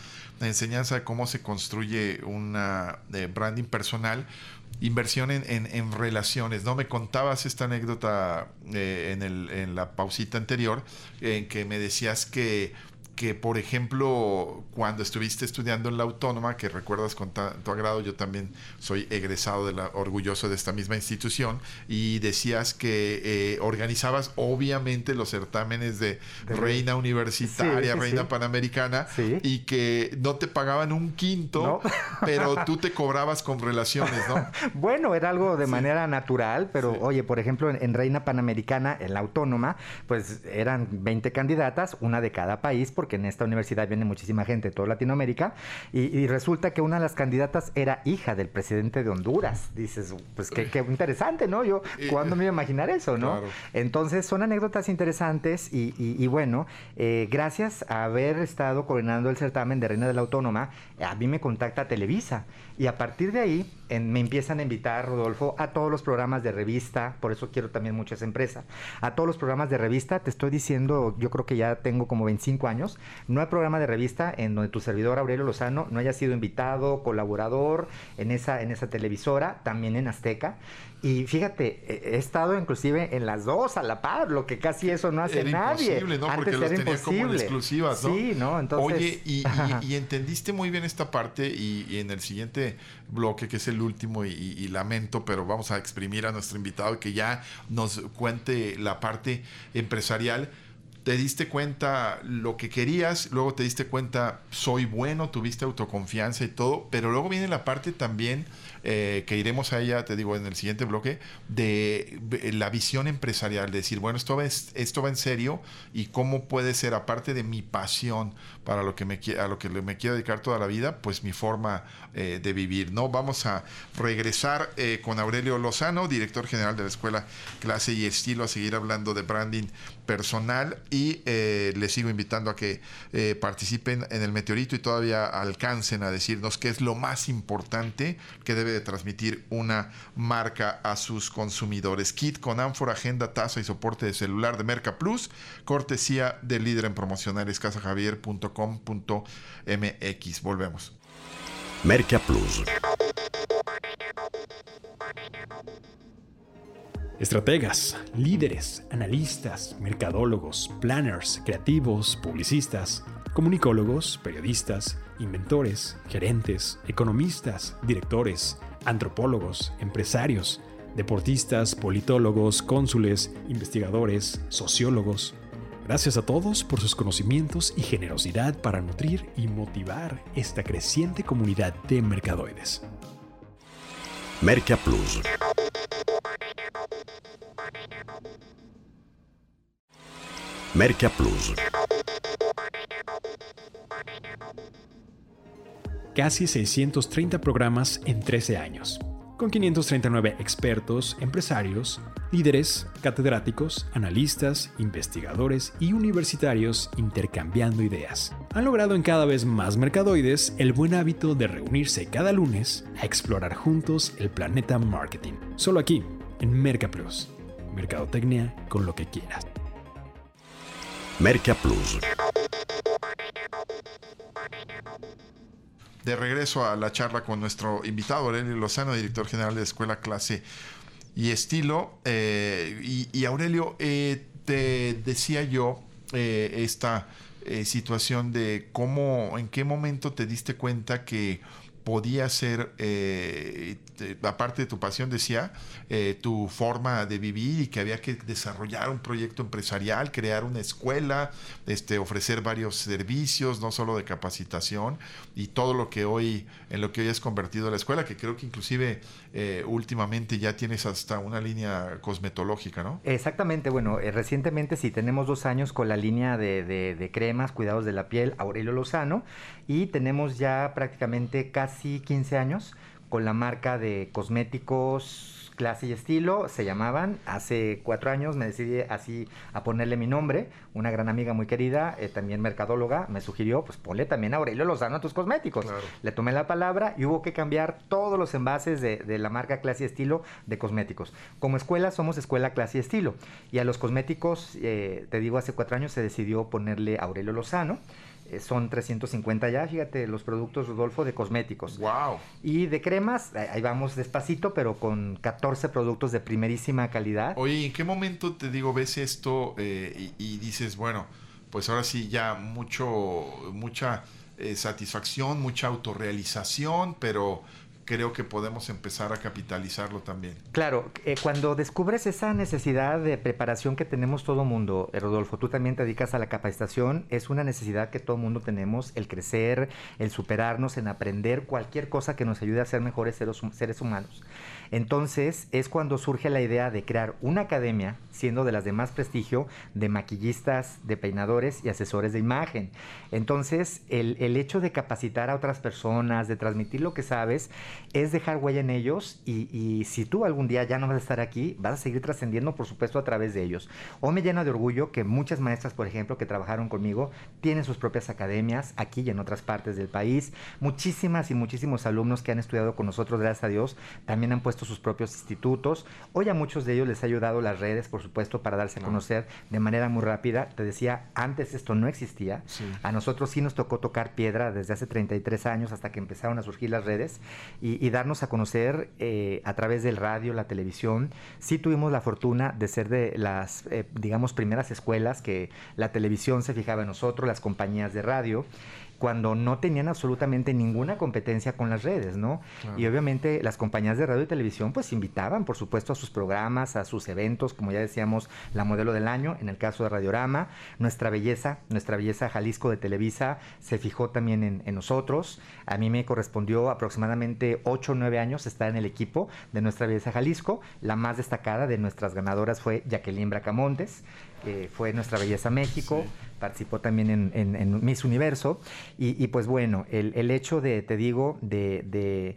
enseñanza de cómo se construye una branding personal inversión en, en, relaciones, ¿no? Me contabas esta anécdota eh, en, el, en la pausita anterior, en que me decías que que, por ejemplo, cuando estuviste estudiando en la autónoma, que recuerdas con tanto agrado, yo también soy egresado de la, orgulloso de esta misma institución, y decías que eh, organizabas obviamente los certámenes de, reina universitaria, reina panamericana, y que no te pagaban un quinto, pero tú te cobrabas con relaciones, ¿no? bueno, era algo de manera natural, pero oye, por ejemplo, en, en, reina panamericana, en la autónoma, pues eran 20 candidatas, una de cada país, porque que en esta universidad viene muchísima gente de toda Latinoamérica, y, resulta que una de las candidatas era hija del presidente de Honduras. Dices, pues qué, interesante, ¿no? Yo, ¿cuándo me iba a imaginar eso, no? Entonces, son anécdotas interesantes y, bueno, eh, gracias a haber estado coordinando el certamen de Reina de la Autónoma, a mí me contacta Televisa y a partir de ahí me empiezan a invitar, Rodolfo, a todos los programas de revista, por eso quiero también mucho esa empresa, a todos los programas de revista, te estoy diciendo, yo creo que ya tengo como 25 años, no hay programa de revista en donde tu servidor Aurelio Lozano no haya sido invitado, colaborador en esa, en esa televisora, también en Azteca. Y fíjate, he estado inclusive en las dos a la par, lo que casi eso no hace era nadie. Imposible, ¿no? Porque los tenía como en exclusivas, ¿no? Sí, ¿no? Entonces... Oye, y, entendiste muy bien esta parte y, en el siguiente bloque, que es el último, y, lamento, pero vamos a exprimir a nuestro invitado que ya nos cuente la parte empresarial te diste cuenta lo que querías, luego te diste cuenta soy bueno, tuviste autoconfianza y todo, pero luego viene la parte también eh, que iremos a ella, te digo, en el siguiente bloque, de la visión empresarial, de decir, bueno, esto esto va en serio y cómo puede ser, aparte de mi pasión para lo que me, a lo que me quiero dedicar toda la vida, pues mi forma eh, de vivir, ¿no? Vamos a regresar eh, con Aurelio Lozano, director general de la Escuela Clase y Estilo, a seguir hablando de branding personal y les sigo invitando a que participen en el meteorito y todavía alcancen a decirnos qué es lo más importante que debe de transmitir una marca a sus consumidores. Kit con ánfora, agenda, tasa y soporte de celular de Merca Plus, cortesía del líder en promocionales casajavier.com.mx. Volvemos. Merca Plus. Estrategas, líderes, analistas, mercadólogos, planners, creativos, publicistas, comunicólogos, periodistas, inventores, gerentes, economistas, directores, antropólogos, empresarios, deportistas, politólogos, cónsules, investigadores, sociólogos. Gracias a todos por sus conocimientos y generosidad para nutrir y motivar esta creciente comunidad de mercadoides. Merca Plus. Merca Plus. casi 630 programas en 13 años, con 539 expertos, empresarios, líderes, catedráticos, analistas, investigadores y universitarios intercambiando ideas. Han logrado en cada vez más mercadoides el buen hábito de reunirse cada lunes a explorar juntos el planeta marketing. Solo aquí, en Merca Plus. Mercadotecnia con lo que quieras. Merca Plus. De regreso a la charla con nuestro invitado, Aurelio Lozano, director general de Escuela Clase y Estilo. Eh, y, Aurelio, eh, te decía yo, eh, esta situación de cómo, en qué momento te diste cuenta que podía ser, eh, aparte de tu pasión, decía, eh, tu forma de vivir y que había que desarrollar un proyecto empresarial, crear una escuela, este, ofrecer varios servicios, no solo de capacitación y todo lo que hoy, en lo que hoy has convertido la escuela, que creo que inclusive eh, últimamente ya tienes hasta una línea cosmetológica, ¿no? Exactamente, bueno, recientemente sí tenemos dos años con la línea de, de cremas, cuidados de la piel, Aurelio Lozano, y tenemos ya prácticamente casi casi 15 años con la marca de cosméticos clase y estilo, se llamaban. Hace cuatro años me decidí así a ponerle mi nombre. Una gran amiga muy querida, eh, también mercadóloga, me sugirió, pues ponle también Aurelio Lozano a tus cosméticos. Le tomé la palabra y hubo que cambiar todos los envases de, de, la marca clase y estilo de cosméticos. Como escuela somos escuela clase y estilo. Y a los cosméticos, eh, te digo, hace cuatro años se decidió ponerle Aurelio Lozano. Eh, son 350 ya, fíjate, los productos Rodolfo de cosméticos. Wow. Y de cremas, ahí vamos despacito, pero con 14 productos de primerísima calidad. Oye, ¿en qué momento te digo, ves esto eh, y, dices, bueno, pues ahora sí ya mucho, mucha eh, satisfacción, mucha autorrealización, pero creo que podemos empezar a capitalizarlo también. Claro, eh, cuando descubres esa necesidad de preparación que tenemos todo mundo, eh, Rodolfo, tú también te dedicas a la capacitación, es una necesidad que todo mundo tenemos, el crecer, el superarnos, en aprender cualquier cosa que nos ayude a ser mejores seres, seres humanos. Entonces es cuando surge la idea de crear una academia, siendo de las de más prestigio, de maquillistas, de peinadores y asesores de imagen. Entonces el, el hecho de capacitar a otras personas, de transmitir lo que sabes, es dejar huella en ellos y, si tú algún día ya no vas a estar aquí, vas a seguir trascendiendo, por supuesto, a través de ellos. O me llena de orgullo que muchas maestras, por ejemplo, que trabajaron conmigo, tienen sus propias academias aquí y en otras partes del país. Muchísimas y muchísimos alumnos que han estudiado con nosotros, gracias a Dios, también han puesto sus propios institutos. Hoy a muchos de ellos les ha ayudado las redes, por supuesto, para darse a conocer de manera muy rápida. Te decía, antes esto no existía. A nosotros sí nos tocó tocar piedra desde hace 33 años hasta que empezaron a surgir las redes y, darnos a conocer eh, a través del radio, la televisión. Sí tuvimos la fortuna de ser de las, eh, digamos, primeras escuelas que la televisión se fijaba en nosotros, las compañías de radio cuando no tenían absolutamente ninguna competencia con las redes, ¿no? Y obviamente las compañías de radio y televisión pues invitaban, por supuesto, a sus programas, a sus eventos, como ya decíamos, la modelo del año, en el caso de Radiorama, nuestra belleza, nuestra belleza Jalisco de Televisa se fijó también en, nosotros. A mí me correspondió aproximadamente 8 o 9 años estar en el equipo de nuestra belleza Jalisco. La más destacada de nuestras ganadoras fue Jacqueline Bracamontes, que fue nuestra belleza México participó también en, Miss Universo. Y, pues bueno, el, hecho de, te digo, de,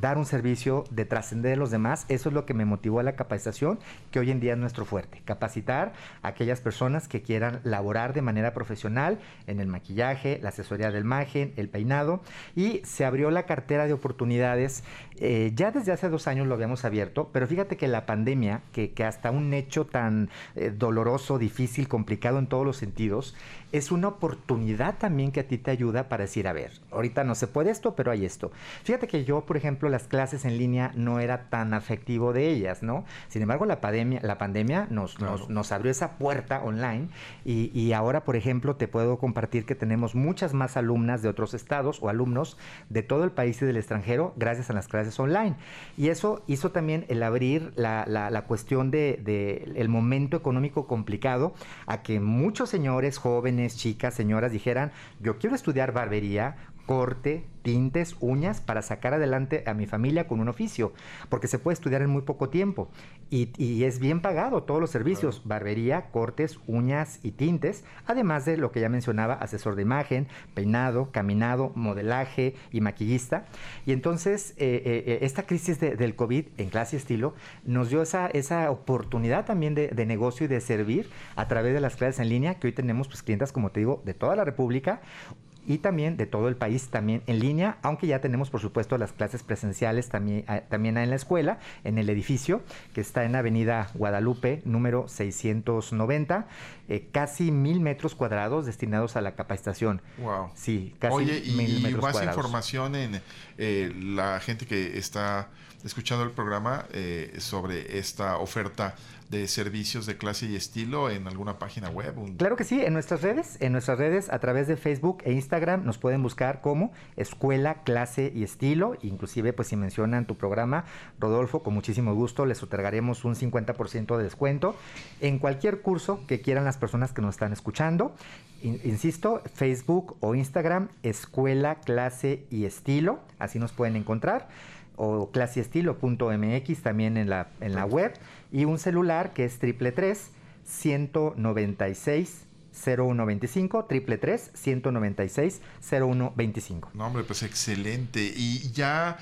dar un servicio, de trascender a los demás, eso es lo que me motivó a la capacitación, que hoy en día es nuestro fuerte. Capacitar a aquellas personas que quieran laborar de manera profesional en el maquillaje, la asesoría del imagen, el peinado. Y se abrió la cartera de oportunidades. Eh, ya desde hace dos años lo habíamos abierto, pero fíjate que la pandemia, que, hasta un hecho tan eh, doloroso, difícil, complicado en todos los sentidos, sentidos es una oportunidad también que a ti te ayuda para decir, a ver, ahorita no se puede esto, pero hay esto. Fíjate que yo, por ejemplo, las clases en línea no era tan afectivo de ellas, ¿no? Sin embargo, la pandemia, la pandemia nos, nos, abrió esa puerta online y, y, ahora, por ejemplo, te puedo compartir que tenemos muchas más alumnas de otros estados o alumnos de todo el país y del extranjero gracias a las clases online. Y eso hizo también el abrir la, la, la cuestión de, de el momento económico complicado a que muchos señores jóvenes, chicas, señoras dijeran, yo quiero estudiar barbería, corte, tintes, uñas para sacar adelante a mi familia con un oficio, porque se puede estudiar en muy poco tiempo. Y, es bien pagado todos los servicios, barbería, cortes, uñas y tintes, además de lo que ya mencionaba, asesor de imagen, peinado, caminado, modelaje y maquillista. Y entonces eh, eh, eh, esta crisis del COVID en clase y estilo nos dio esa, esa oportunidad también de, de, negocio y de servir a través de las clases en línea, que hoy tenemos pues clientas, como te digo, de toda la República y también de todo el país, también en línea, aunque ya tenemos por supuesto las clases presenciales también, también en la escuela, en el edificio, que está en Avenida Guadalupe, número 690, eh, casi mil metros cuadrados destinados a la capacitación. Wow. Sí, casi Oye, y, mil y metros más cuadrados. información en eh, la gente que está escuchando el programa eh, sobre esta oferta de servicios de clase y estilo en alguna página web. Claro que sí, en nuestras redes, en nuestras redes a través de Facebook e Instagram nos pueden buscar como Escuela, Clase y Estilo. Inclusive, pues si mencionan tu programa, Rodolfo, con muchísimo gusto les otorgaremos un 50% de descuento en cualquier curso que quieran las personas que nos están escuchando. In- insisto, Facebook o Instagram, Escuela, Clase y Estilo, así nos pueden encontrar o claseestilo.mx también en la, en la web y un celular que es triple 196 0125 triple 196 0125 No, hombre, pues excelente. Y ya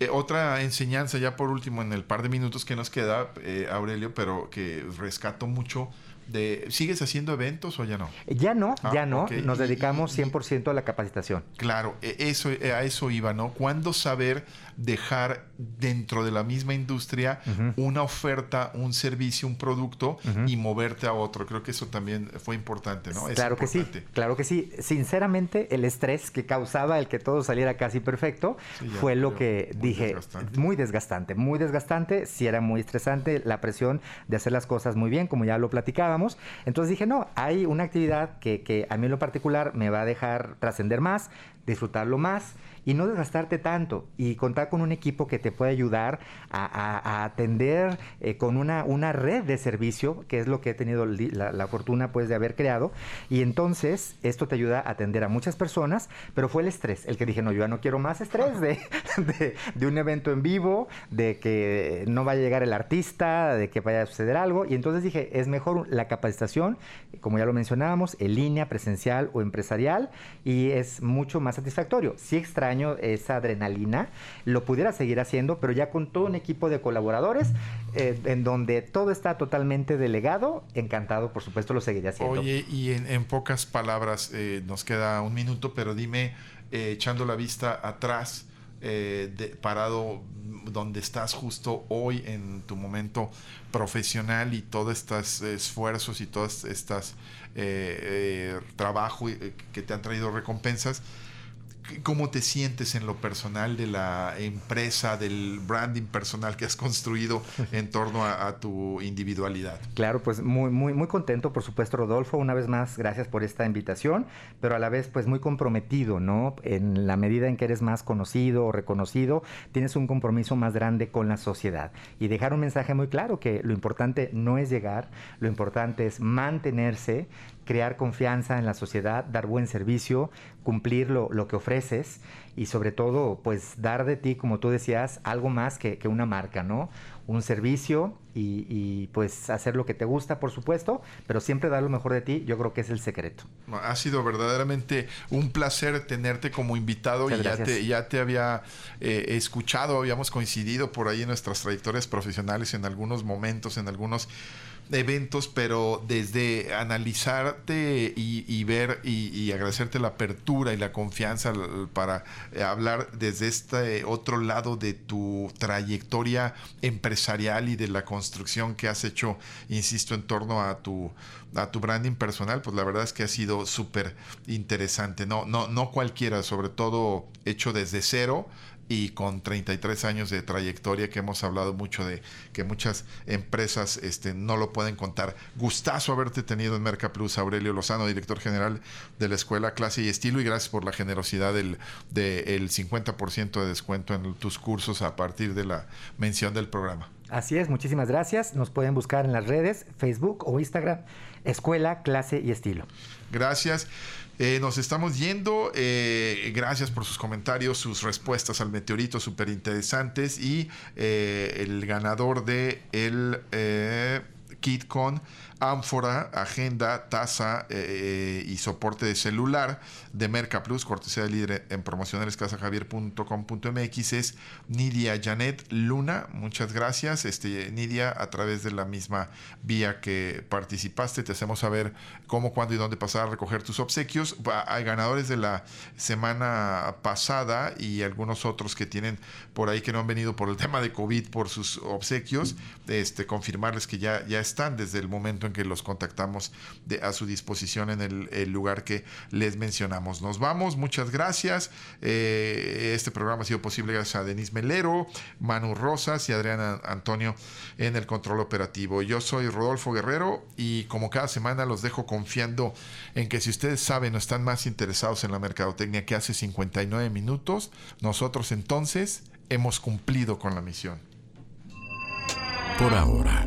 eh, otra enseñanza, ya por último, en el par de minutos que nos queda, eh, Aurelio, pero que rescato mucho de... ¿Sigues haciendo eventos o ya no? Ya no, Ah, ya no, nos Y- dedicamos y- y- 100% a la capacitación. Claro, e- eso, a eso iba, ¿no? ¿Cuándo saber dejar dentro de la misma industria una oferta, un servicio, un producto y moverte a otro? Creo que eso también fue importante, ¿no? Es claro que sí, importante. claro que sí. Sinceramente, el estrés que causaba el que todo saliera casi perfecto Sí, ya fue lo que Muy dije, desgastante. muy desgastante, muy desgastante, sí era muy estresante la presión de hacer las cosas muy bien, como ya lo platicábamos. Entonces dije, no, hay una actividad que, que a mí en lo particular me va a dejar trascender más, disfrutarlo más y no desgastarte tanto y contar con un equipo que te puede ayudar a, a- a atender eh, con una, una red de servicio, que es lo que he tenido la, la fortuna pues de haber creado. Y entonces esto te ayuda a atender a muchas personas, pero fue el estrés, el que dije, no, yo ya no quiero más estrés de, de, de un evento en vivo, de que no vaya a llegar el artista, de que vaya a suceder algo. Y entonces dije, es mejor la capacitación, como ya lo mencionábamos, en línea, presencial o empresarial, y es mucho más satisfactorio. Sí extraño esa adrenalina, lo pudiera seguir haciendo, pero ya con todo un equipo de colaboradores, eh, en donde todo está totalmente delegado, encantado, por supuesto, lo seguiría haciendo. Oye, y en, pocas palabras, eh, nos queda un minuto, pero dime, eh, echando la vista atrás, de- parado donde estás justo hoy en tu momento profesional y todos estos esfuerzos y todas estas eh, que te han traído recompensas, ¿Cómo te sientes en lo personal de la empresa, del branding personal que has construido en torno a, tu individualidad? Claro, pues muy, muy, muy contento, por supuesto, Rodolfo. Una vez más, gracias por esta invitación, pero a la vez, pues muy comprometido, ¿no? En la medida en que eres más conocido o reconocido, tienes un compromiso más grande con la sociedad. Y dejar un mensaje muy claro que lo importante no es llegar, lo importante es mantenerse, crear confianza en la sociedad, dar buen servicio, cumplir lo, lo que ofreces y sobre todo, pues dar de ti, como tú decías, algo más que, que una marca, ¿no? Un servicio y, y, pues hacer lo que te gusta, por supuesto, pero siempre dar lo mejor de ti, yo creo que es el secreto. Ha sido verdaderamente un placer tenerte como invitado Muchas y ya te, ya te había eh, escuchado, habíamos coincidido por ahí en nuestras trayectorias profesionales en algunos momentos, en algunos eventos, pero desde analizarte y, ver y, y agradecerte la apertura y la confianza l- para eh, hablar desde este otro lado de tu trayectoria empresarial y de la construcción que has hecho, insisto, en torno a tu a tu branding personal, pues la verdad es que ha sido súper interesante. No, no, no cualquiera, sobre todo hecho desde cero y con 33 años de trayectoria que hemos hablado mucho de que muchas empresas este, no lo pueden contar. Gustazo haberte tenido en Merca Plus, Aurelio Lozano, director general de la Escuela Clase y Estilo, y gracias por la generosidad del de el 50% de descuento en tus cursos a partir de la mención del programa. Así es, muchísimas gracias. Nos pueden buscar en las redes, Facebook o Instagram, Escuela, Clase y Estilo. Gracias. Eh, nos estamos yendo. Eh, gracias por sus comentarios, sus respuestas al meteorito súper interesantes. Y eh, el ganador de el eh, kit con ánfora, agenda, tasa eh, y soporte de celular de Merca Plus, cortesía de líder en promocionales casajavier.com.mx es Nidia Janet Luna. Muchas gracias. Este, Nidia, a través de la misma vía que participaste, te hacemos saber cómo, cuándo y dónde pasar a recoger tus obsequios. Hay ganadores de la semana pasada y algunos otros que tienen por ahí que no han venido por el tema de COVID por sus obsequios. Este, confirmarles que ya, ya están desde el momento en que los contactamos de, a su disposición en el, lugar que les mencionamos. Nos vamos, muchas gracias. Eh, este programa ha sido posible gracias a Denis Melero, Manu Rosas y Adriana Antonio en el control operativo. Yo soy Rodolfo Guerrero y como cada semana los dejo confiando en que si ustedes saben o están más interesados en la mercadotecnia que hace 59 minutos, nosotros entonces hemos cumplido con la misión. Por ahora